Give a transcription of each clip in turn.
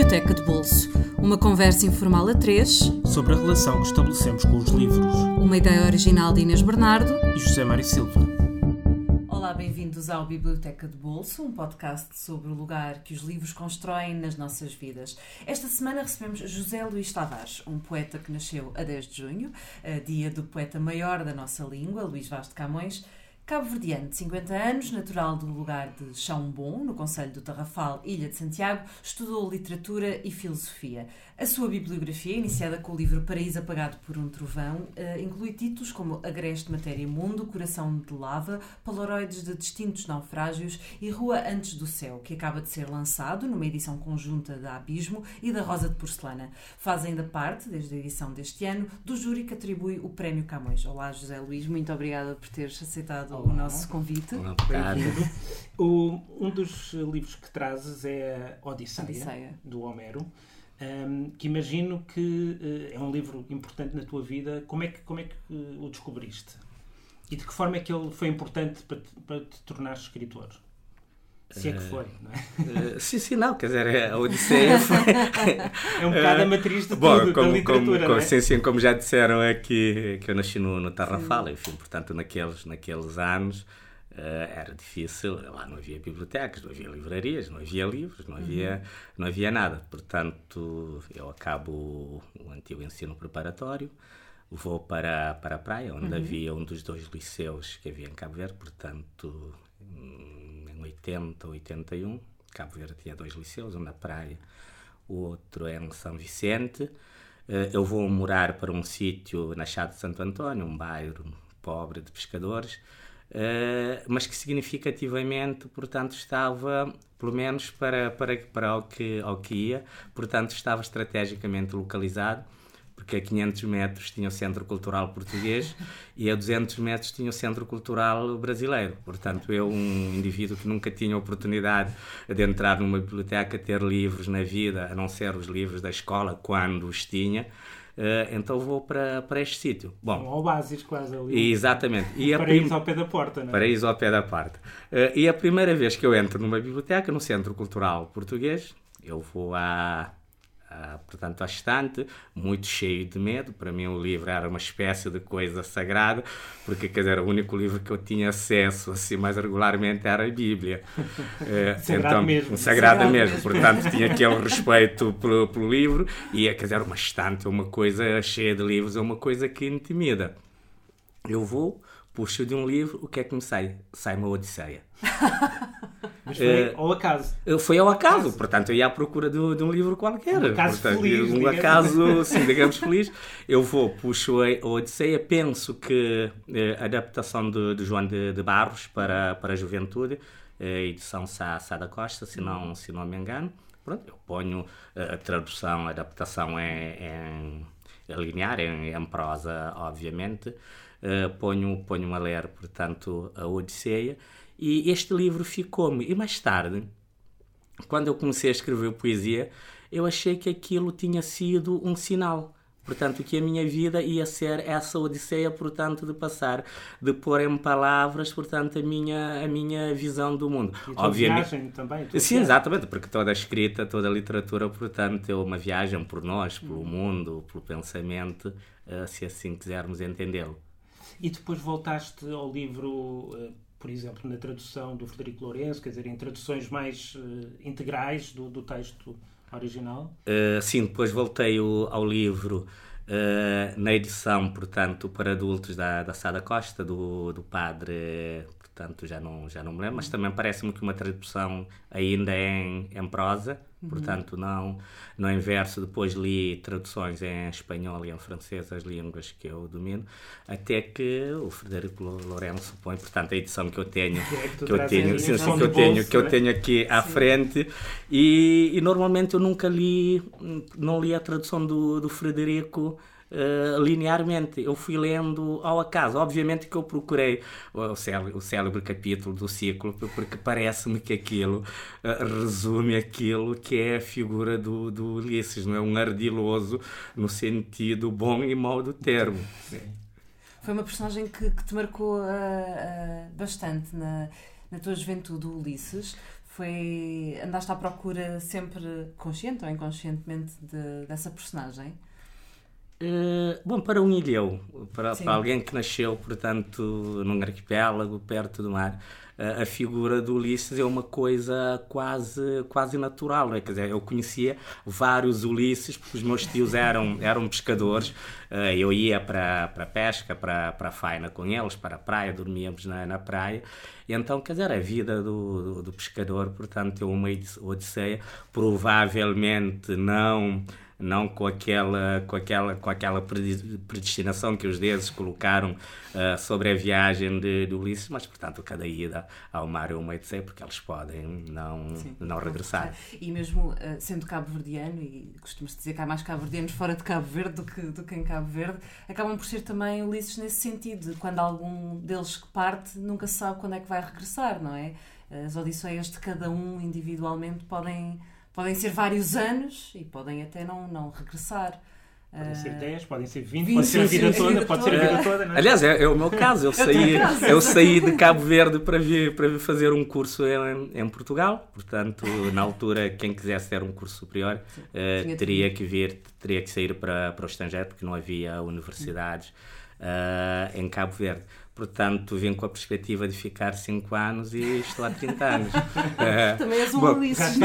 Biblioteca de Bolso. Uma conversa informal a três sobre a relação que estabelecemos com os livros. Uma ideia original de Inês Bernardo e José Mário Silva. Olá, bem-vindos ao Biblioteca de Bolso, um podcast sobre o lugar que os livros constroem nas nossas vidas. Esta semana recebemos José Luís Tavares, um poeta que nasceu a 10 de junho, dia do poeta maior da nossa língua, Luís Vaz de Camões Cabo-verdiano de 50 anos, natural do lugar de Chão Bom, no Conselho do Tarrafal, Ilha de Santiago, estudou literatura e filosofia. A sua bibliografia, iniciada com o livro Paraíso Apagado por um Trovão, eh, inclui títulos como Agreste Matéria Mundo, Coração de Lava, Polaroides de Distintos Naufrágios e Rua Antes do Céu, que acaba de ser lançado numa edição conjunta da Abismo e da Rosa de Porcelana. Faz ainda parte, desde a edição deste ano, do júri que atribui o Prémio Camões. Olá, José Luís, muito obrigada por teres aceitado Olá. o nosso convite. Olá, Bem-vindo. um dos livros que trazes é a Odisseia, Odisseia. do Homero um, que imagino que uh, é um livro importante na tua vida. Como é que, como é que uh, o descobriste? E de que forma é que ele foi importante para te, para te tornar escritor? Se é que foi, não é? Uh, sim, sim, não. Quer dizer, a Odisseia foi... é um bocado a matriz de bom, tudo, como, da literatura, como, é? sim, sim, como já disseram aqui, que eu nasci no, no Tarrafal, enfim, portanto, naqueles, naqueles anos era difícil, lá não havia bibliotecas, não havia livrarias, não havia livros, não havia, uhum. não havia nada. Portanto, eu acabo o antigo ensino preparatório, vou para, para a praia, onde uhum. havia um dos dois liceus que havia em Cabo Verde, portanto, em 80, 81, Cabo Verde tinha dois liceus, um na praia, o outro é em São Vicente. Uh, eu vou morar para um sítio na Chá de Santo António, um bairro pobre de pescadores, Uh, mas que significativamente, portanto, estava, pelo menos para, para, para o, que, ao que ia, portanto, estava estrategicamente localizado, porque a 500 metros tinha o Centro Cultural Português e a 200 metros tinha o Centro Cultural Brasileiro. Portanto, eu, um indivíduo que nunca tinha oportunidade de entrar numa biblioteca, ter livros na vida, a não ser os livros da escola, quando os tinha, Uh, então vou para, para este sítio. Bom, um oásis quase ali. Exatamente. E paraíso prim... ao pé da porta, não é? Paraíso ao pé da porta. Uh, e a primeira vez que eu entro numa biblioteca, no Centro Cultural Português, eu vou à ah, portanto, à estante, muito cheio de medo. Para mim, o livro era uma espécie de coisa sagrada, porque, quer dizer, o único livro que eu tinha acesso assim mais regularmente era a Bíblia. Eh, sagrado então, mesmo. Sagrada mesmo. mesmo. Portanto, tinha aquele respeito pelo, pelo livro e, quer dizer, uma estante, uma coisa cheia de livros, é uma coisa que intimida. Eu vou, puxo de um livro, o que é que me sai? Sai uma Odisseia. Mas foi uh, ao acaso. Foi ao acaso, acaso. portanto eu ia à procura de, de um livro qualquer. Um acaso portanto, feliz. Um acaso, sim, digamos feliz. Eu vou, puxo a Odisseia, penso que eh, a adaptação de, de João de, de, Barros para, para a juventude, a eh, edição Sá, Sá da Costa, se não, se não me engano. Pronto, eu ponho a tradução, a adaptação é, é, é linear, em, em prosa, obviamente. Uh, ponho, ponho a ler, portanto, a Odisseia e este livro ficou-me. E mais tarde, quando eu comecei a escrever poesia, eu achei que aquilo tinha sido um sinal. Portanto, que a minha vida ia ser essa odisseia, portanto, de passar, de pôr em palavras, portanto, a minha, a minha visão do mundo. E Obviamente, viagem também. Sim, viagem. exatamente, porque toda a escrita, toda a literatura, portanto, é uma viagem por nós, pelo mundo, pelo pensamento, eh, se assim quisermos entendê-lo. E depois voltaste ao livro eh, por exemplo, na tradução do Frederico Lourenço, quer dizer, em traduções mais uh, integrais do, do, texto original? Uh, sim, depois voltei o, ao livro uh, na edição, portanto, para adultos da, da Sada Costa, do, do padre, portanto, já não, já não me lembro, mas também parece-me que uma tradução ainda é em, em prosa. Portanto, não, não em verso. Depois li traduções em espanhol e em francês, as línguas que eu domino, até que o Frederico Lourenço põe, portanto, a edição que eu tenho, que, é que, que eu tenho, sim, sim, que eu tenho, bolso, que eu tenho aqui à sim. frente. E, e, normalmente eu nunca li, não li a tradução do, do Frederico uh, linearmente. Eu fui lendo ao acaso. Obviamente que eu procurei o célebre, o célebre capítulo do ciclo, porque parece-me que aquilo uh, resume aquilo que é a figura do, do Ulisses, não é? Um ardiloso no sentido bom e mau do termo. Sim. Foi uma personagem que, que te marcou uh, bastante na, na tua juventude, o Ulisses. Foi. Andaste à procura sempre, consciente ou inconscientemente, de, dessa personagem? Uh, bom, para um ilhéu, para, para, alguém que nasceu, portanto, num arquipélago, perto do mar, uh, a figura do Ulisses é uma coisa quase, quase natural. Né? Quer dizer, eu conhecia vários Ulisses, porque os meus tios eram, eram pescadores, uh, eu ia para, para a pesca, para, para a faina com eles, para a praia, dormíamos na, na praia. E então, quer dizer, a vida do, do, do pescador, portanto, é uma odisseia, provavelmente não não com aquela, com aquela, com aquela predestinação que os deuses colocaram uh, sobre a viagem de, de, Ulisses, mas portanto cada ida ao mar é uma etc, porque eles podem não, Sim, não regressar. E mesmo uh, sendo cabo-verdiano, e costuma-se dizer que há mais cabo-verdianos fora de Cabo Verde do que, do que em Cabo Verde, acabam por ser também Ulisses nesse sentido, quando algum deles que parte nunca sabe quando é que vai regressar, não é? As odisseias de cada um individualmente podem podem ser vários anos e podem até não, não regressar. Podem ser 10, podem ser 20, 20 pode ser a vida toda, pode ser a vida toda. Não é? Aliás, é, é, o meu caso. Eu saí, eu saí de Cabo Verde para vir, para vir fazer um curso em, em Portugal. Portanto, na altura, quem quisesse ter um curso superior uh, teria que vir, teria que sair para, para o estrangeiro, porque não havia universidades uh, em Cabo Verde. Portanto, vim com a perspectiva de ficar 5 anos e estou há 30 anos. Também és um Ulisses.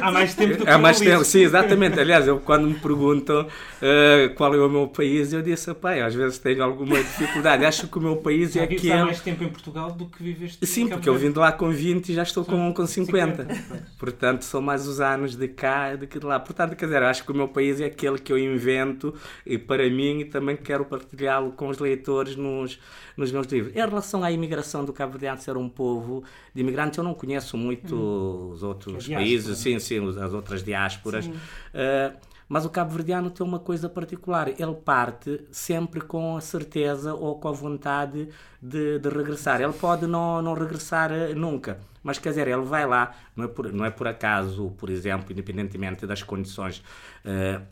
há mais tempo do que há mais tempo, Sim, exatamente. Aliás, eu, quando me perguntam uh, qual é o meu país, eu disse, pai, às vezes tenho alguma dificuldade. Acho que o meu país já é aquele... há mais tempo em Portugal do que viveste Sim, porque eu vim de lá com 20 e já estou com, com 50. 50. Portanto, são mais os anos de cá do que de lá. Portanto, quer dizer, acho que o meu país é aquele que eu invento e para mim e também quero partilhá-lo com os leitores nos, nos meus Em relação à imigração do Cabo Verde ser um povo de imigrantes, eu não conheço muito hum. os outros países, sim, sim, as outras diásporas. Uh, mas o cabo-verdiano tem uma coisa particular. Ele parte sempre com a certeza ou com a vontade de, de regressar. Ele pode não, não regressar eh, nunca. Mas, quer dizer, ele vai lá, não é por, não é por acaso, por exemplo, independentemente das condições uh,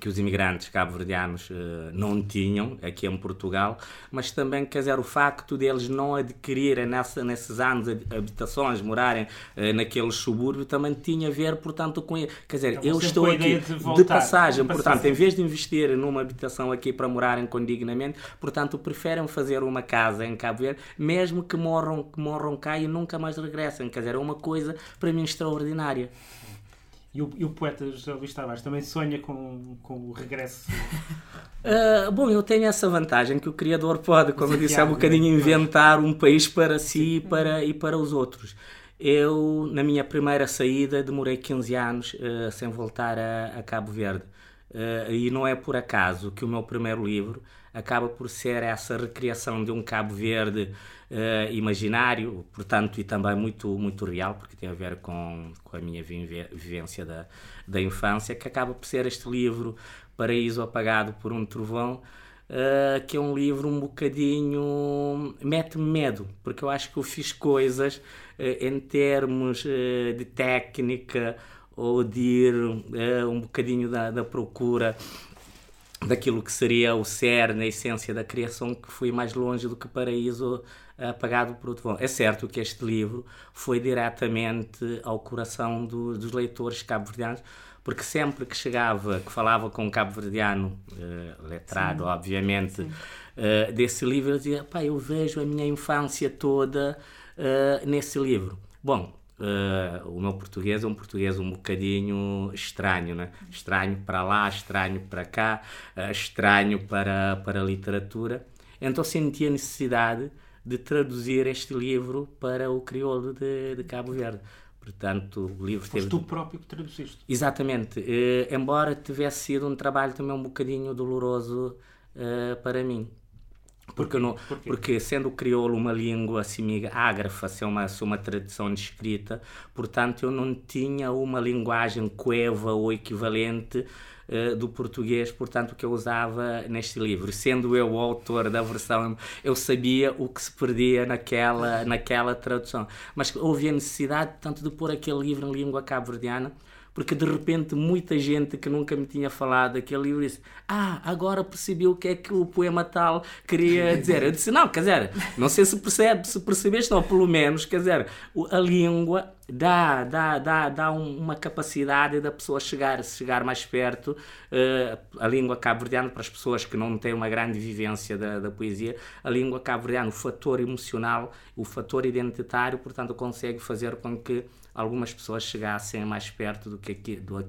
que os imigrantes cabo-verdianos uh, não tinham aqui em Portugal, mas também, quer dizer, o facto deles não adquirirem nessa, nesses anos habitações, morarem uh, naqueles subúrbios, também tinha a ver, portanto, com... Quer dizer, eu estou aqui de, voltar, de, passagem, de, portanto, em vez de investir numa habitação aqui para morarem condignamente, portanto, preferem fazer uma casa em Cabo Verde, mesmo que morram, que morram cá e nunca mais regressem. Quer dizer, é uma coisa, para mim, extraordinária. E o, e o poeta José Luís Tavares também sonha com, com o regresso? Uh, bom, eu tenho essa vantagem que o criador pode, como eu disse há um bocadinho, inventar um país para si e para, e para os outros. Eu, na minha primeira saída, demorei 15 anos uh, sem voltar a, a Cabo Verde. Uh, e não é por acaso que o meu primeiro livro acaba por ser essa recriação de um Cabo Verde uh, imaginário, portanto, e também muito, muito real, porque tem a ver com, com a minha vivência da, da infância, que acaba por ser este livro Paraíso Apagado por um Trovão, Uh, que é um livro um bocadinho. mete-me medo, porque eu acho que eu fiz coisas em termos de técnica ou de ir um bocadinho da, da procura daquilo que seria o cerne, a essência da criação, que fui mais longe do que Paraíso apagado por outro vão. É certo que este livro foi diretamente ao coração do, dos leitores cabo-verdianos, porque sempre que chegava, que falava com um cabo-verdiano, uh, letrado, Sim. obviamente, uh, desse livro, eu dizia, pá, eu vejo a minha infância toda uh, nesse livro. Bom, Uh, o meu português é um português um bocadinho estranho, né? estranho para lá, estranho para cá, uh, estranho para, para a literatura. Então senti a necessidade de traduzir este livro para o crioulo de, de Cabo Verde. Portanto, o livro Foste teve... tu próprio que traduziste. Exatamente. Uh, embora tivesse sido um trabalho também um bocadinho doloroso para mim. Porque, não, porque sendo o crioulo uma língua assim, ágrafa, ser uma, uma tradição de escrita, portanto eu não tinha uma linguagem coeva ou equivalente uh, do português, portanto, que eu usava neste livro. Sendo eu o autor da versão, eu sabia o que se perdia naquela, naquela tradução. Mas houve a necessidade, tanto de pôr aquele livro em língua cabo-verdiana, porque de repente muita gente que nunca me tinha falado daquele livro disse: Ah, agora percebi o que é que o poema tal queria dizer. Eu disse: Não, quer dizer, não sei se percebe, se percebeste, ou pelo menos, quer dizer, a língua dá, dá, dá, dá uma capacidade da pessoa chegar, chegar mais perto. Uh, a língua cabo-verdiana, para as pessoas que não têm uma grande vivência da, da poesia, a língua cabo-verdiana, o fator emocional, o fator identitário, portanto, consegue fazer com que algumas pessoas chegassem mais perto do que do, uh,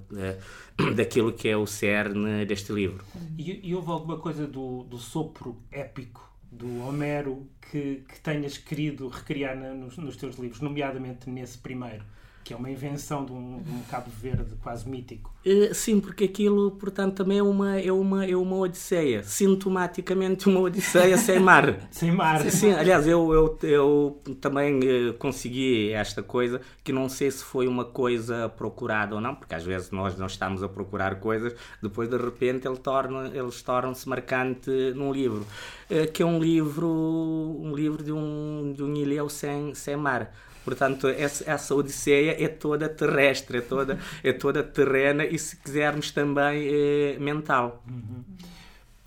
daquilo que é o cerne deste livro. E, e houve alguma coisa do, do sopro épico do Homero que, que tenhas querido recriar na, nos, nos teus livros, nomeadamente nesse primeiro? Que é uma invenção de um, de um, Cabo Verde quase mítico. Uh, sim, porque aquilo, portanto, também é uma, é uma, é uma odisseia. Sintomaticamente uma odisseia sem mar. sem mar. Sim, sim, aliás, eu, eu, eu também uh, consegui esta coisa, que não sei se foi uma coisa procurada ou não, porque às vezes nós não estamos a procurar coisas, depois de repente ele torna, eles tornam-se marcante num livro. Uh, que é um livro, um livro de um, de um ilhéu sem, sem mar Portanto, essa, essa odisseia é toda terrestre, é toda, é toda terrena e, se quisermos, também é mental. Uhum.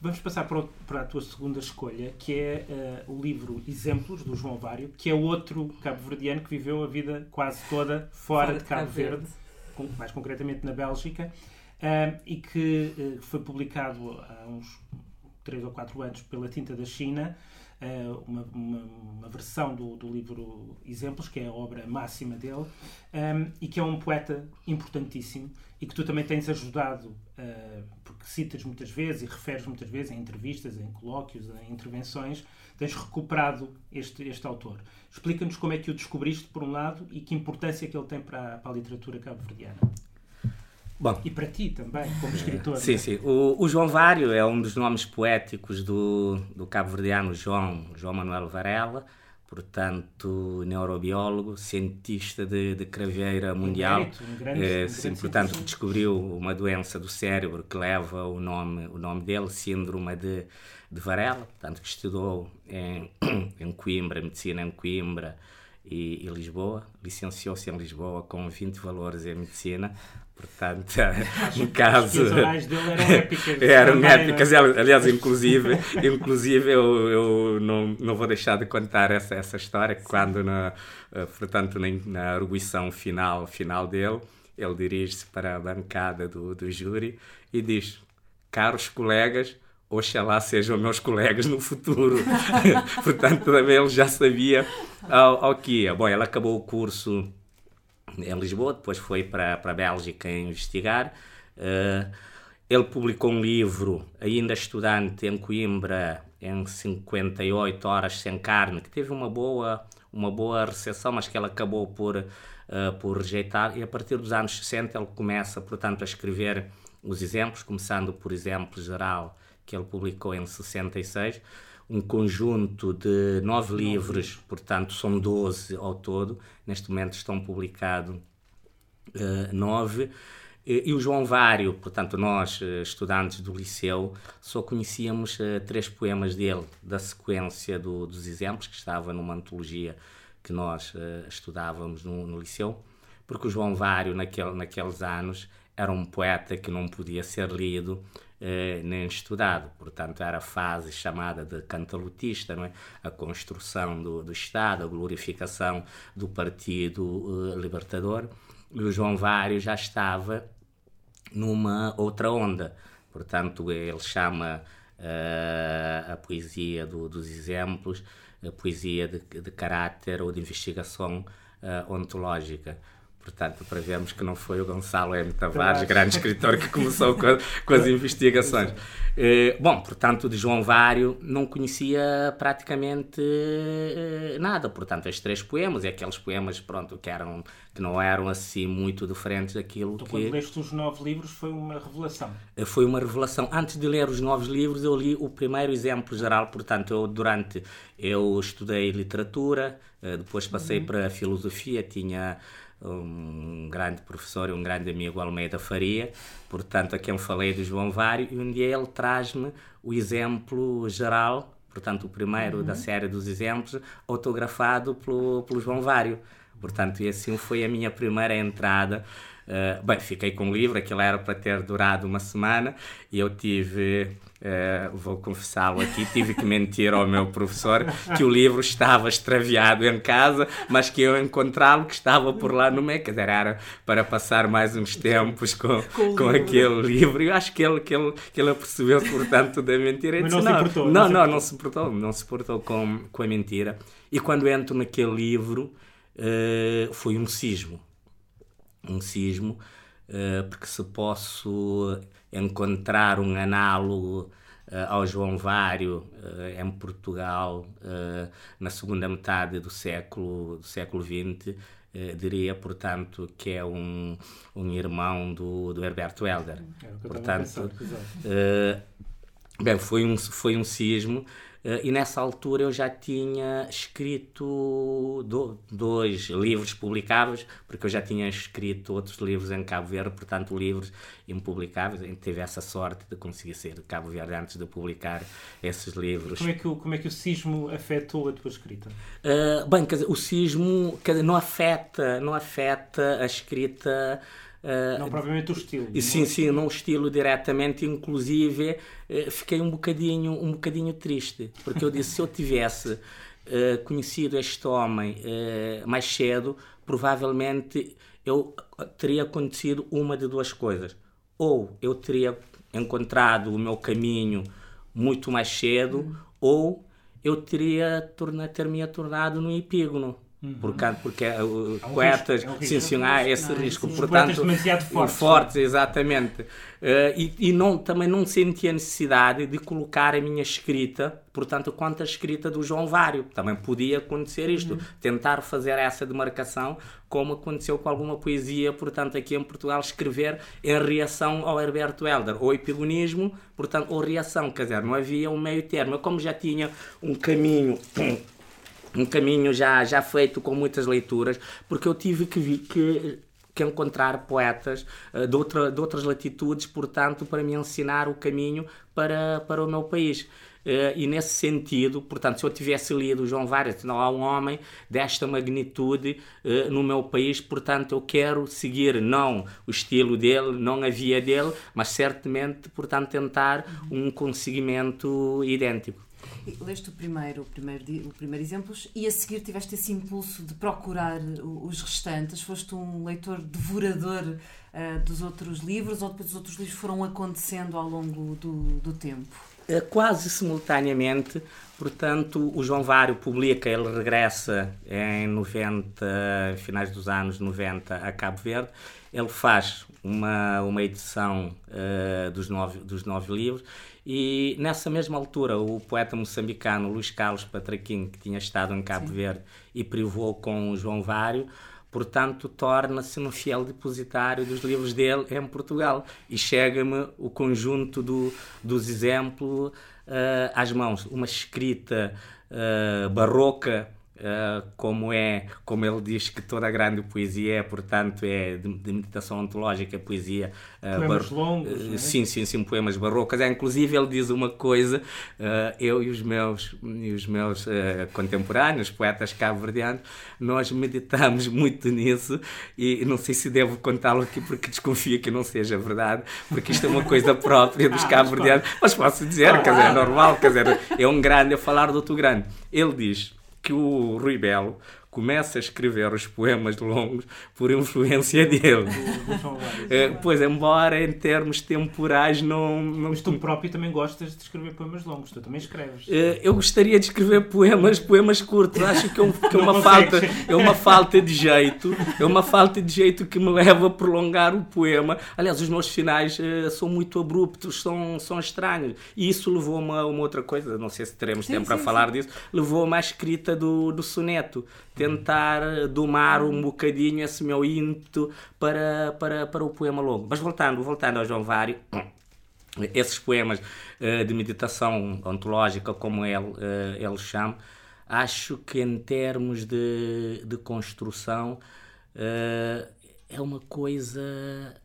Vamos passar para, para, a tua segunda escolha, que é uh, o livro Exemplos, do João Vário, que é outro cabo-verdiano que viveu a vida quase toda fora, fora de Cabo, Cabo Verde, Verde, mais concretamente na Bélgica, uh, e que uh, foi publicado há uns 3 ou 4 anos pela Tinta da China, eh, uma, uma, uma, versão do, do, livro Exemplos, que é a obra máxima dele, um, ehm, e que é um poeta importantíssimo e que tu também tens ajudado, uh, porque citas muitas vezes e referes muitas vezes em entrevistas, em colóquios, em intervenções, tens recuperado este, este autor. Explica-nos como é que o descobriste, por um lado, e que importância que ele tem para, para a literatura cabo-verdiana. Bom, e para ti também, como escritor. Sim, né? sim. O, o, João Vário é um dos nomes poéticos do, do cabo-verdiano João, João Manuel Varela, portanto, neurobiólogo, cientista de, de craveira mundial. Um grande, é, um sim, portanto, descobriu uma doença do cérebro que leva o nome, o nome dele, síndrome de, de Varela, portanto, que estudou em, em Coimbra, medicina em Coimbra e, e Lisboa, licenciou-se em Lisboa com 20 valores em medicina, Portanto, no caso. As dele eram épicas. eram épicas, aliás, inclusive, inclusive eu, eu não, não vou deixar de contar essa, essa história, Sim. quando, na, eh, portanto, na, na arguição final, final dele, ele dirige-se para a bancada do, do júri e diz: Caros colegas, oxalá sejam meus colegas no futuro. portanto, também ele já sabia ao, ao que ia. Bom, ele acabou o curso em Lisboa, depois foi para, para a Bélgica investigar. Uh, ele publicou um livro, ainda estudante, em Coimbra, em 58 Horas Sem Carne, que teve uma boa, uma boa recepção, mas que ele acabou por, uh, por rejeitar. E a partir dos anos 60 ele começa, portanto, a escrever os exemplos, começando por exemplo geral, que ele publicou em 66 um conjunto de nove livros, portanto são doze ao todo, neste momento estão publicados uh, nove. E, o João Vário, portanto, nós, eh, estudantes do liceu, só conhecíamos uh, três poemas dele, da sequência do, dos exemplos, que estava numa antologia que nós uh, estudávamos no, no, liceu, porque o João Vário, naquele, naqueles anos, era um poeta que não podia ser lido eh, nem estudado. Portanto, era a fase chamada de cantalutista, não é? a construção do, do Estado, a glorificação do Partido eh, Libertador. E o João Vário já estava numa outra onda. Portanto, ele chama uh, a poesia do, dos exemplos a poesia de, de caráter ou de investigação uh, ontológica. Portanto, para vermos que não foi o Gonçalo M. Tavares, grande escritor, que começou com, a, com as investigações. Eh, bom, portanto, de João Vário não conhecia praticamente eh, nada. Portanto, estes três poemas e aqueles poemas, pronto, que, eram, que não eram assim muito diferentes daquilo tu, que... quando leste os nove livros foi uma revelação? Eh, foi uma revelação. Antes de ler os novos livros, eu li o primeiro exemplo geral. Portanto, eu durante... Eu estudei literatura, depois passei uhum. para a filosofia, tinha um grande professor e um grande amigo, Almeida Faria, portanto, a quem falei do João Vário, e um dia ele traz-me o exemplo geral, portanto, o primeiro uhum. da série dos exemplos, autografado pelo, pelo João Vário. Portanto, e assim foi a minha primeira entrada. Uh, bem, fiquei com o livro, aquilo era para ter durado uma semana, e eu tive Uh, vou confessá-lo aqui, tive que mentir ao meu professor que o livro estava extraviado em casa, mas que eu encontrá-lo que estava por lá no meio, era para passar mais uns tempos com, com, com aquele livro. Eu acho que ele, que ele, que ele apercebeu-se, portanto, da mentira. Mas não, não, se importou, não, não, não, se importou, não se importou com, com a mentira. E quando entro naquele livro, uh, foi um sismo. Um sismo, porque se posso encontrar um análogo uh, ao João Vário uh, em Portugal na segunda metade do século do século XX diria portanto que é um, um irmão do, do Herberto Helder. É, portanto bem foi um foi um sismo e nessa altura eu já tinha escrito do, dois livros publicáveis, porque eu já tinha escrito outros livros em Cabo Verde, portanto, livros impublicáveis. E tive essa sorte de conseguir sair de Cabo Verde antes de publicar esses livros. Como é que o, como é que o sismo afetou a tua escrita? Uh, bem, quer dizer, o sismo dizer, não, afeta, não afeta a escrita. Uh, não propriamente o estilo. Sim, sim, não o estilo diretamente, inclusive uh, fiquei um bocadinho, um bocadinho triste, porque eu disse se eu tivesse uh, conhecido este homem mais cedo, provavelmente eu teria acontecido uma de duas coisas. Ou eu teria encontrado o meu caminho muito mais cedo, uhum. ou eu teria ter-me tornado no epígono. Uhum. Porque, porque uh, é um poetas risco, é um sancionar esse não, risco, sim. portanto, fortes, fortes exatamente. Uh, e, e não, também não senti a necessidade de colocar a minha escrita, portanto, quanto a escrita do João Vário. Também podia acontecer isto, uhum. tentar fazer essa demarcação, como aconteceu com alguma poesia, portanto, aqui em Portugal, escrever em reação ao Herberto Helder, ou epigonismo, portanto, ou reação, quer dizer, não havia um meio termo. Eu, como já tinha um caminho um caminho já, já feito com muitas leituras, porque eu tive que, que, que encontrar poetas uh, de, outra, de outras latitudes, portanto, para me ensinar o caminho para, para o meu país. Uh, e nesse sentido, portanto, se eu tivesse lido João Vargas, não há um homem desta magnitude uh, no meu país, portanto, eu quero seguir não o estilo dele, não a via dele, mas certamente, portanto, tentar um conseguimento idêntico. Leste o primeiro, o primeiro, o primeiro exemplo e a seguir tiveste esse impulso de procurar os restantes. Foste um leitor devorador uh, dos outros livros ou depois os outros livros foram acontecendo ao longo do, do tempo? Eh, quase simultaneamente, portanto, o João Vário publica, ele regressa em 90, finais dos anos 90 a Cabo Verde, ele faz uma, uma edição uh, dos, nove, dos nove livros e nessa mesma altura, o poeta moçambicano Luís Carlos Patraquim, que tinha estado em Cabo Sim. Verde e privou com João Vário, portanto, torna-se um fiel depositário dos livros dele em Portugal. E chega-me o conjunto do, dos exemplos uh, às mãos. Uma escrita uh, barroca Uh, como é, como ele diz que toda a grande poesia é, portanto, é de, de meditação ontológica, poesia uh, poemas longos, uh, sim, sim, sim, poemas barrocos. É, inclusive ele diz uma coisa, eu e os meus e os meus contemporâneos, poetas cabo-verdianos, nós meditamos muito nisso e não sei se devo contá-lo aqui porque desconfio que não seja verdade, porque isto é uma coisa própria dos ah, cabo-verdianos, mas posso dizer, quer dizer, é normal, quer dizer, é um grande a falar do outro grande. Ele diz que o Rui Belo começa a escrever os poemas longos por influência dele. é, pois, embora em termos temporais não, não... Mas tu próprio também gostas de escrever poemas longos, tu também escreves. É, eu gostaria de escrever poemas, poemas curtos, acho que é, um, que é uma falta, é uma falta de jeito, é uma falta de jeito que me leva a prolongar o poema. Aliás, os meus finais uh, são muito abruptos, são, são estranhos. E isso levou-me a uma outra coisa, não sei se teremos sim, tempo sim, para sim. falar disso, levou-me à escrita do, do soneto tentar domar um bocadinho esse meu ímpeto para, para, para o poema longo. Mas voltando, voltando ao João Vário, esses poemas uh, de meditação ontológica, como ele, uh, ele chama, acho que em termos de, de construção uh, é uma coisa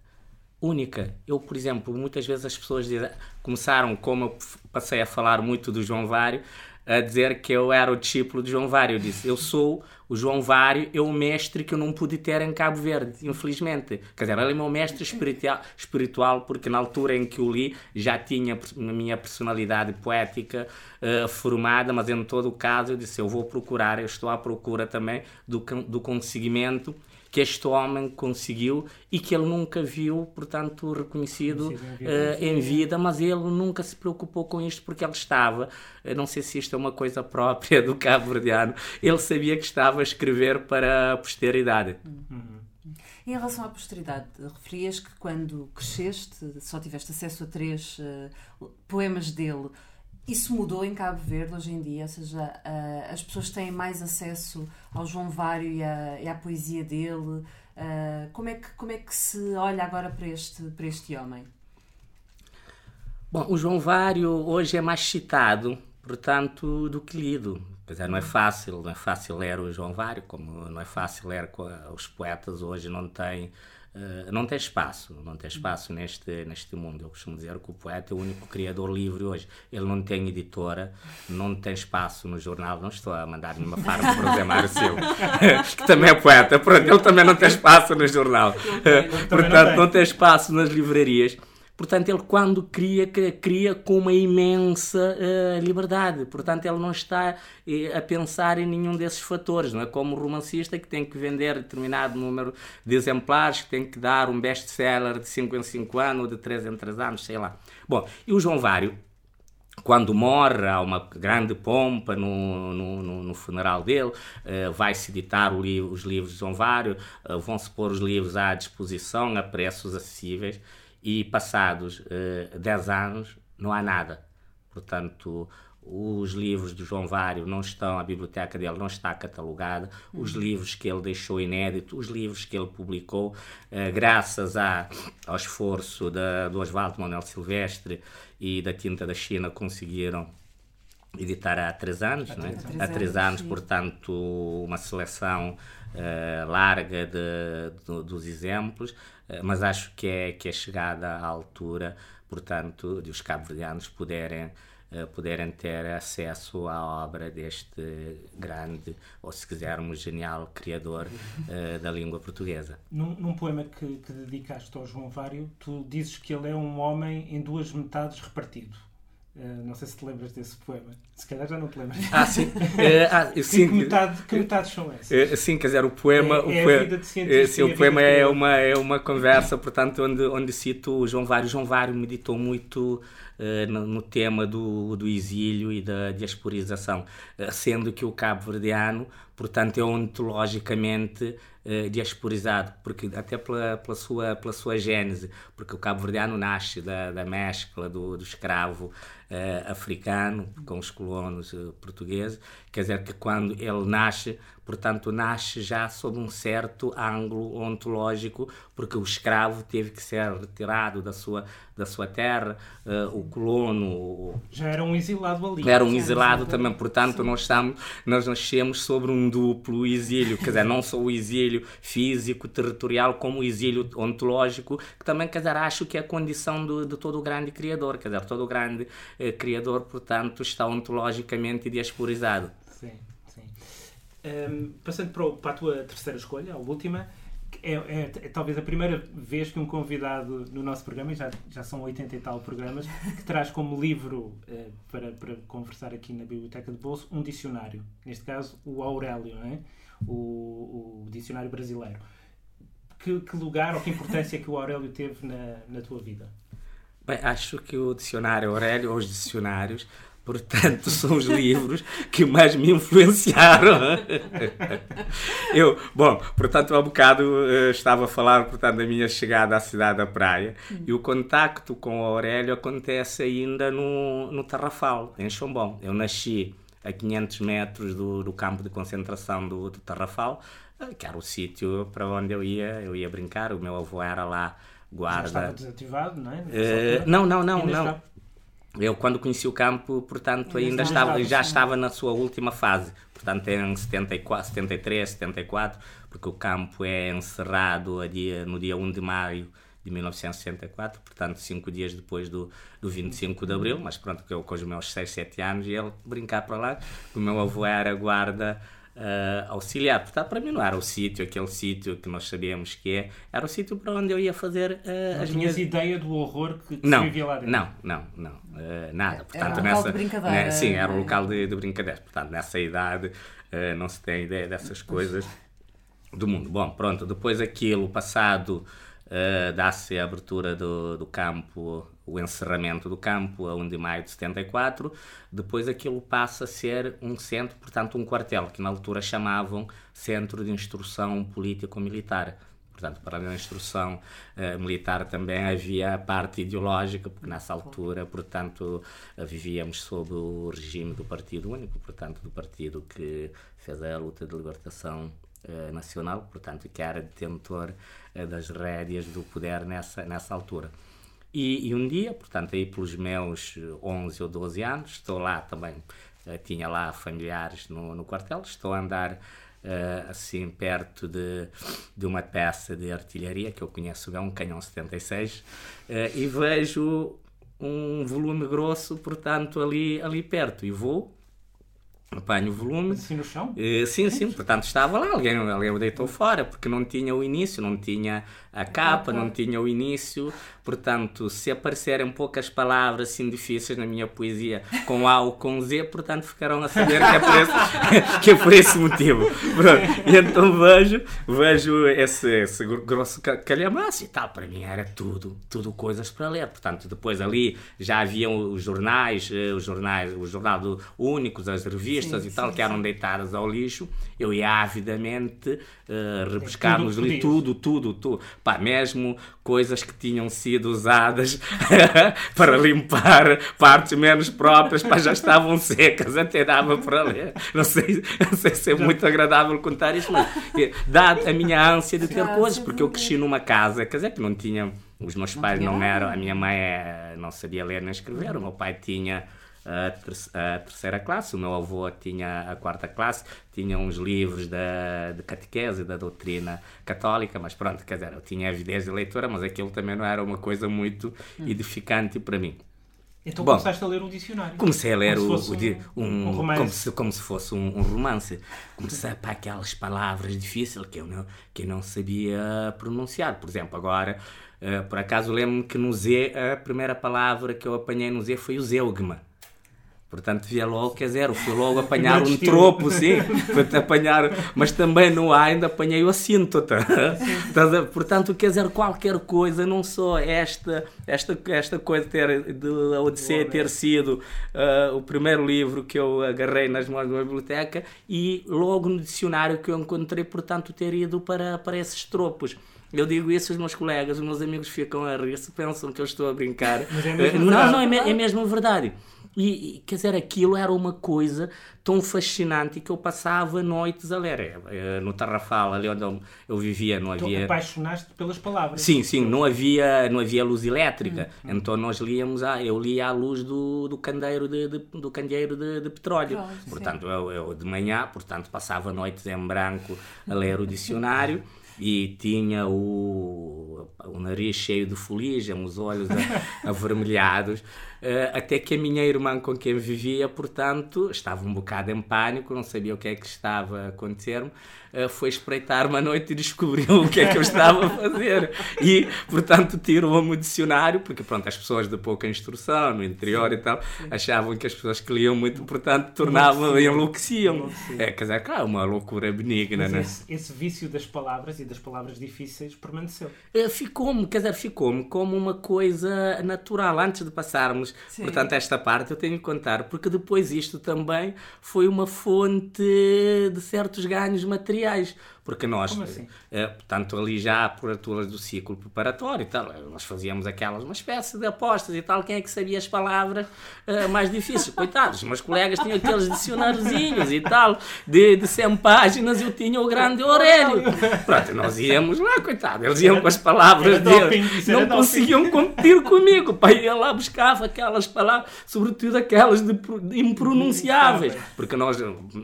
única. Eu, por exemplo, muitas vezes as pessoas dizem, começaram, como eu passei a falar muito do João Vário, a dizer que eu era o discípulo de João Vário. Eu disse, eu sou O João Vário é o mestre que eu não pude ter em Cabo Verde, infelizmente. Quer dizer, ele é meu mestre espiritual, espiritual porque na altura em que o li já tinha a minha personalidade poética uh, formada, mas em todo o caso eu disse, eu vou procurar, eu estou à procura também do, do conseguimento que este homem conseguiu e que ele nunca viu, portanto, reconhecido em vida, uh, em vida, mas ele nunca se preocupou com isto porque ele estava, uh, não sei se isto é uma coisa própria do cabo-verdiano, ele sabia que estava a escrever para a posteridade. Uhum. Em relação à posteridade, referias que quando cresceste só tiveste acesso a três uh, poemas dele. Isso mudou em Cabo Verde hoje em dia, ou seja, uh, as pessoas têm mais acesso ao João Vário e, à, e à poesia dele. Uh, como, é que, como é que se olha agora para este, para este homem? Bom, o João Vário hoje é mais citado, portanto, do que lido. Quer não é fácil, não é fácil ler o João Vário, como não é fácil ler os poetas hoje não têm Uh, não tem espaço, não tem espaço neste, neste mundo. Eu costumo dizer que o poeta é o único criador livre hoje. Ele não tem editora, não tem espaço no jornal. Não estou a mandar nenhuma farpa para o Zé Mário Silva, que também é poeta. Pronto, ele também não tem espaço no jornal. Portanto, não tem espaço nas livrarias. Portanto, ele quando cria, cria com uma imensa uh, liberdade. Portanto, ele não está uh, a pensar em nenhum desses fatores. Não é como o romancista que tem que vender determinado número de exemplares, que tem que dar um best-seller de 5 em 5 anos, ou de 3 em 3 anos, sei lá. Bom, e o João Vário, quando morre, há uma grande pompa no, no, no funeral dele, uh, vai-se editar li os livros de João Vário, uh, vão-se pôr os livros à disposição a preços acessíveis e passados uh, 10 anos não há nada. Portanto, os livros do João Vário não estão, a biblioteca dele não está catalogada, os uhum. livros que ele deixou inédito, os livros que ele publicou, uh, graças a, ao esforço da, do Oswaldo Manuel Silvestre e da Tinta da China, conseguiram editar há três anos, há, três, é? há três anos, sim. portanto, uma seleção uh, larga de, de, dos exemplos. Eh, mas acho que é, que é chegada a altura, portanto, de os cabo-verdianos poderem uh, poderem ter acesso à obra deste grande, ou se quisermos, genial criador uh, da língua portuguesa. Num, num poema que, que dedicaste ao João Vário, tu dizes que ele é um homem em duas metades repartido. Uh, não sei se te lembras desse poema. Se calhar já não te lembras. Ah, sim. Uh, ah, sim. Que, metade, que metades são essas? Uh, sim, quer dizer, o poema. É, o, é poema, uh, sim, o poema é uma, é uma conversa, portanto, onde, onde cito o João Vário. O João Vário meditou muito no, no, tema do, do exílio e da diasporização, sendo que o cabo-verdiano, portanto, é ontologicamente uh, diasporizado, porque até pela, pela, sua, pela sua gênese, porque o cabo-verdiano nasce da, da mescla do, do escravo uh, africano com os colonos uh, portugueses, quer dizer que quando ele nasce, portanto, nasce já sob um certo ângulo ontológico, porque o escravo teve que ser retirado da sua, da sua terra, uh, o colono... Já era um exilado ali. Era um exilado também, portanto, nós, estamos, nós nascemos sobre um duplo exílio, quer dizer, não só o exílio físico, territorial, como o exílio ontológico, que também, quer dizer, acho que é a condição do, de todo o grande criador, quer dizer, todo o grande criador, portanto, está ontologicamente diasporizado. Sim, sim. Um, passando para, para, a tua terceira escolha, a última, é, é, é, talvez a primeira vez que um convidado no nosso programa, já, já são 80 e tal programas, que traz como livro uh, para, para conversar aqui na Biblioteca de Bolso um dicionário. Neste caso, o Aurélio, é? o, o dicionário brasileiro. Que, que, lugar ou que importância que o Aurélio teve na, na tua vida? Bem, acho que o dicionário Aurélio, ou os dicionários, portanto, são os livros que mais me influenciaram. Eu, bom, portanto, há um bocado uh, estava a falar, portanto, da minha chegada à cidade da Praia hum. e o contacto com o Aurélio acontece ainda no, no Tarrafal, em Xombom. Eu nasci a 500 metros do, do campo de concentração do, do Tarrafal, eh, que era o sítio para onde eu ia, eu ia brincar. O meu avô era lá guarda. Já estava desativado, não é? Uh, não, não, não, não. Eu, quando conheci o campo, portanto, ainda, estava, já estava na sua última fase. Portanto, em 74, 73, 74, porque o campo é encerrado dia, no dia 1 de maio de 1964, portanto, cinco dias depois do, do 25 de Abril, mas pronto, que eu com os meus 6, 7 anos ia brincar para lá, o meu avô era guarda uh, auxiliar. Portanto, para mim não era o sítio, aquele sítio que nós sabíamos que é, era o sítio para onde eu ia fazer uh, as minhas... ideia do horror que, que não, se vivia lá dentro? Não, não, não, uh, nada. Portanto, era um nessa, local de brincadeira. Né, sim, era um local de, de brincadeira. Portanto, nessa idade não se tem ideia dessas coisas do mundo. Bom, pronto, depois aquilo, passado, dá-se a abertura do, do campo o encerramento do campo a 1 de maio de 74, depois aquilo passa a ser um centro, portanto um quartel, que na altura chamavam Centro de Instrução Político-Militar. Portanto, para a instrução uh, militar também havia a parte ideológica, porque nessa altura, portanto, uh, vivíamos sob o regime do Partido Único, portanto, do partido que fez a luta de libertação uh, nacional, portanto, que era detentor das rédeas do poder nessa, nessa altura. E, e, um dia, portanto, aí pelos meus 11 ou 12 anos, estou lá também, uh, tinha lá familiares no, no quartel, estou a andar uh, assim perto de, de uma peça de artilharia que eu conheço bem, um canhão 76, uh, eh, e vejo um volume grosso, portanto, ali, ali perto, e vou apanho o volume. Assim no chão? Uh, sim, sim, portanto estava lá, alguém, alguém o deitou fora, porque não tinha o início, não tinha a capa, não tinha o início, portanto, se aparecerem poucas palavras assim difíceis na minha poesia com A ou com Z, portanto ficarão a saber que é por esse, que é por esse motivo. Pronto. E então vejo, vejo esse, esse grosso calhamaço e tal, para mim era tudo, tudo coisas para ler, portanto, depois ali já haviam os jornais, eh, os jornais, o jornal do Únicos, as revistas sim, e tal, sim, que eram deitadas ao lixo, eu ia avidamente uh, rebuscar-nos ali tudo, tudo, tudo. Pá, mesmo coisas que tinham sido usadas para limpar partes menos próprias, pá, já estavam secas, até dava para ler. Não sei, não sei se é muito agradável contar isto, mas dá a minha ânsia de ter coisas, porque eu cresci numa casa, quer dizer, que não tinha. Os meus pais não eram, a minha mãe eh, não sabia ler nem escrever, o meu pai tinha a, terceira classe, o meu avô tinha a quarta classe, tinha uns livros da, de catequese, da doutrina católica, mas pronto, quer dizer, eu tinha avidez de leitura, mas aquilo também não era uma coisa muito hum. edificante para mim. Então Bom, começaste a ler um dicionário. Comecei a ler como o, um, um, um, romance. Como se, como se fosse um, um romance. Comecei para aquelas palavras difíceis que eu não, que eu não sabia pronunciar. Por exemplo, agora, uh, por acaso lembro-me que no Z, a primeira palavra que eu apanhei no Z foi o zeugma. Portanto, via logo, quer dizer, fui logo apanhar um tropo, sim, para apanhar, mas também no A ainda apanhei o assinto, tá? Portanto, quer dizer, qualquer coisa, não só esta, esta, esta coisa ter, de a Odisseia ter sido uh, o primeiro livro que eu agarrei nas mãos uma biblioteca e logo no dicionário que eu encontrei, portanto, ter ido para, para esses tropos. Eu digo isso aos meus colegas, os meus amigos ficam a rir, se pensam que eu estou a brincar. É mesmo não, não, é, é mesmo verdade. E, quer dizer, aquilo era uma coisa tão fascinante que eu passava noites a ler. É, é, no Tarrafal, ali onde eu, vivia, não havia. Tu apaixonaste pelas palavras. Sim, sim, não havia, não havia luz elétrica. Hum, hum. Então nós líamos, a, eu lia à luz do, do candeeiro de, de do candeeiro de, de petróleo. portanto, eu, eu, de manhã, portanto, passava noites em branco a ler o dicionário e tinha o, o nariz cheio de fuligem, os olhos avermelhados. Eh, até que a minha irmã com quem vivia, portanto, estava um bocado em pânico, não sabia o que é que estava a acontecer-me, eh, foi espreitar-me à noite e descobriu o que é que eu estava a fazer. E, portanto, tirou-me o dicionário, porque, pronto, as pessoas de pouca instrução no interior sim, e tal, sim. achavam que as pessoas que liam muito, portanto, tornavam, enlouqueciam. É, quer dizer, claro, uma loucura benigna, né? Esse, esse, vício das palavras e das palavras difíceis permaneceu. Eh, ficou-me, quer dizer, ficou-me como uma coisa natural. Antes de passarmos Sim. Portanto, esta parte eu tenho que contar, porque depois isto também foi uma fonte de certos ganhos materiais. Porque nós, Como assim? Eh, portanto, ali já por alturas do ciclo preparatório e tal, nós fazíamos aquelas, uma espécie de apostas e tal, quem é que sabia as palavras mais difíceis? Coitados, meus colegas tinham aqueles dicionáriozinhos e tal, de, de 100 páginas, eu tinha o grande Aurélio. Pronto, nós íamos lá, coitado, eles iam com as palavras deles, não conseguiam competir comigo, pai ia lá buscava aquelas palavras, sobretudo aquelas de, de impronunciáveis, porque nós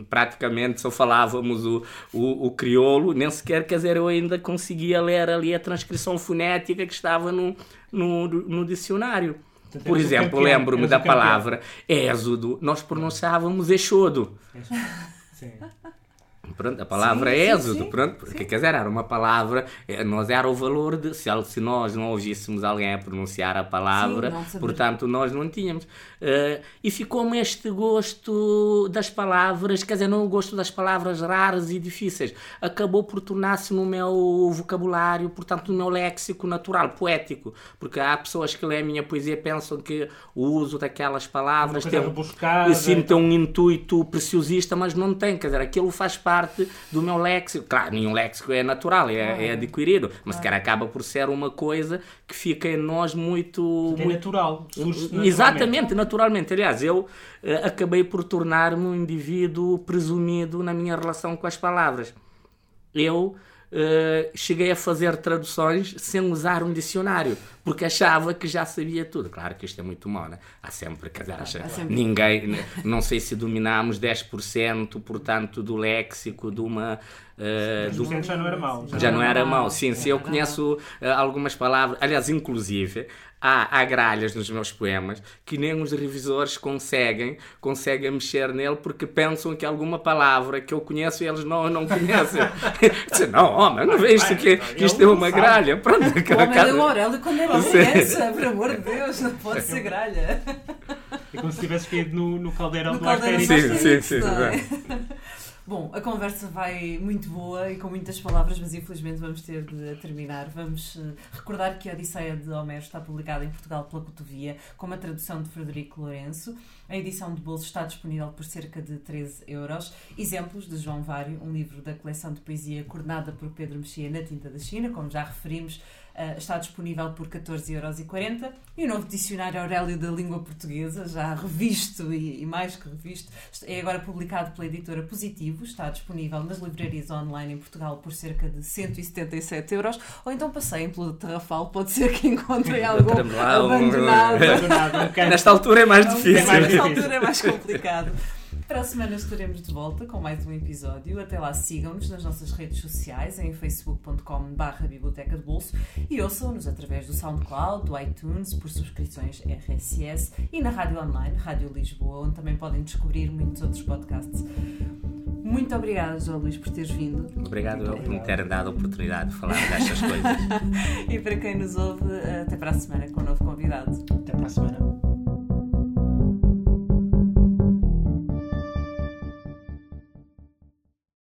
praticamente só falávamos o, o, o crioulo nem sequer, quer dizer, eu ainda conseguia ler ali a transcrição fonética que estava no, no, no dicionário. Por exemplo, lembro-me da palavra êxodo, nós pronunciávamos exodo. Sim. Pronto, a palavra sim, é êxodo, sim, pronto, porque sim. quer dizer, era uma palavra, eh, nós era o valor de, se, se nós não ouvíssemos alguém a pronunciar a palavra, portanto nós não tínhamos. Uh, e ficou-me este gosto das palavras, quer dizer, não o gosto das palavras raras e difíceis, acabou por tornar-se no meu vocabulário, portanto no meu léxico natural, poético, porque há pessoas que leem a minha poesia pensam que o uso daquelas palavras tem, sim, tem um intuito preciosista, mas não tem, quer dizer, aquilo faz parte do meu léxico. Claro, nenhum léxico é natural, é, é adquirido, mas sequer acaba por ser uma coisa que fica em nós muito. É muito... natural, Exatamente, naturalmente. Aliás, eu uh, acabei por tornar-me um indivíduo presumido na minha relação com as palavras. Eu uh, cheguei a fazer traduções sem usar um dicionário, porque achava que já sabia tudo. Claro que isto é muito mau, né? Há sempre, quer dizer, acha, sempre... ninguém, não sei se dominámos 10%, portanto, do léxico de uma. Uh, do... já não era mau. Já, já não era mau, sim. Se eu conheço uh, algumas palavras, aliás, inclusive, há, há gralhas nos meus poemas que nem os revisores conseguem, conseguem mexer nele porque pensam que alguma palavra que eu conheço eles não, não conhecem. Dizem, não, homem, não vês que, que isto é uma gralha. Pronto, o homem cada... deu Aurélio quando era criança, por amor de Deus, não pode ser gralha. É como se tivesse caído no, no caldeirão no do caldeirão Sim, sim, sim. sim. Bom, a conversa vai muito boa e com muitas palavras, mas infelizmente vamos ter de terminar. Vamos uh, recordar que a Odisseia de Homero está publicada em Portugal pela Cotovia, com uma tradução de Frederico Lourenço. A edição de bolso está disponível por cerca de 13 euros. Exemplos de João Vário, um livro da coleção de poesia coordenada por Pedro Mexia na tinta da China, como já referimos, Uh, está disponível por 14,40€ e o novo dicionário Aurélio da língua portuguesa, já revisto e, e, mais que revisto, é agora publicado pela editora Positivo, está disponível nas livrarias online em Portugal por cerca de 177 euros, ou então passeiem pelo Terrafal, pode ser que encontrem algum abandonado. Nesta altura é mais difícil. Nesta altura é mais complicado. Para a semana estaremos de volta com mais um episódio. Até lá, sigam-nos nas nossas redes sociais em facebook.com.br Biblioteca de Bolso e ouçam-nos através do SoundCloud, do iTunes, por subscrições RSS e na rádio online, Rádio Lisboa, onde também podem descobrir muitos outros podcasts. Muito obrigada, João Luís, por teres vindo. Obrigado eu por me ter dado a oportunidade de falar destas coisas. e para quem nos ouve, até para a semana com um novo convidado. Até para a semana.